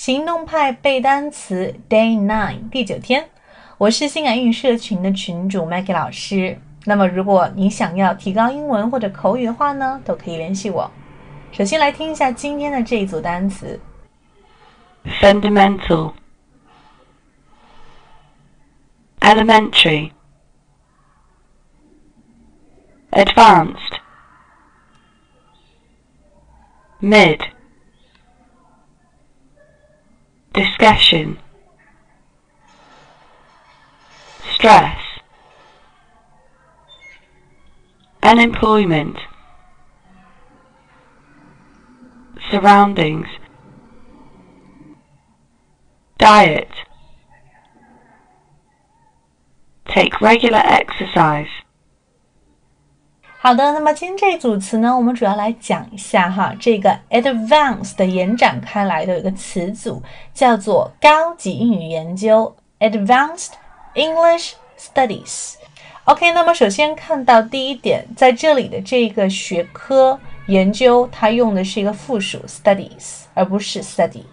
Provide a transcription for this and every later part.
行动派背单词 Day Nine 第九天，我是新感英语社群的群主 Maggie 老师。那么，如果你想要提高英文或者口语的话呢，都可以联系我。首先来听一下今天的这一组单词。Fundamental, elementary, advanced, mid, discussion, stress, unemployment, surroundings, diet, take regular exercise. 好的，那么今天这组词呢，我们主要来讲一下哈，这个 advanced 延展开来的一个词组叫做高级英语研究 （advanced English Studies）。OK，那么首先看到第一点，在这里的这个学科研究，它用的是一个复数 studies，而不是 study。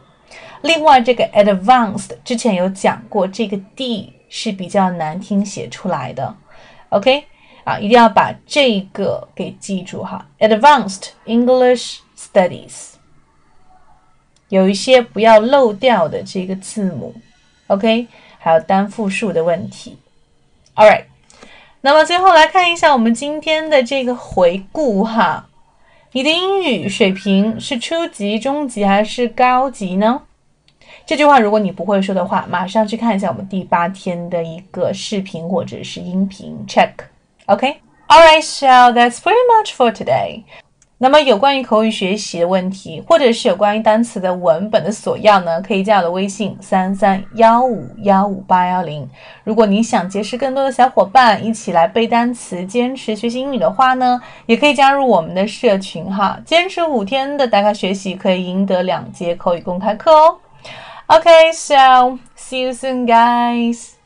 另外，这个 advanced 之前有讲过，这个 d 是比较难听写出来的。OK。啊，一定要把这个给记住哈，Advanced English Studies，有一些不要漏掉的这个字母，OK，还有单复数的问题。All right，那么最后来看一下我们今天的这个回顾哈，你的英语水平是初级、中级还是高级呢？这句话如果你不会说的话，马上去看一下我们第八天的一个视频或者是音频 check。OK, all right, so that's pretty much for today. 那么有关于口语学习的问题，或者是有关于单词的文本的索要呢，可以加我的微信三三幺五幺五八幺零。如果你想结识更多的小伙伴，一起来背单词，坚持学习英语的话呢，也可以加入我们的社群哈。坚持五天的打卡学习，可以赢得两节口语公开课哦。OK, so see you soon, guys.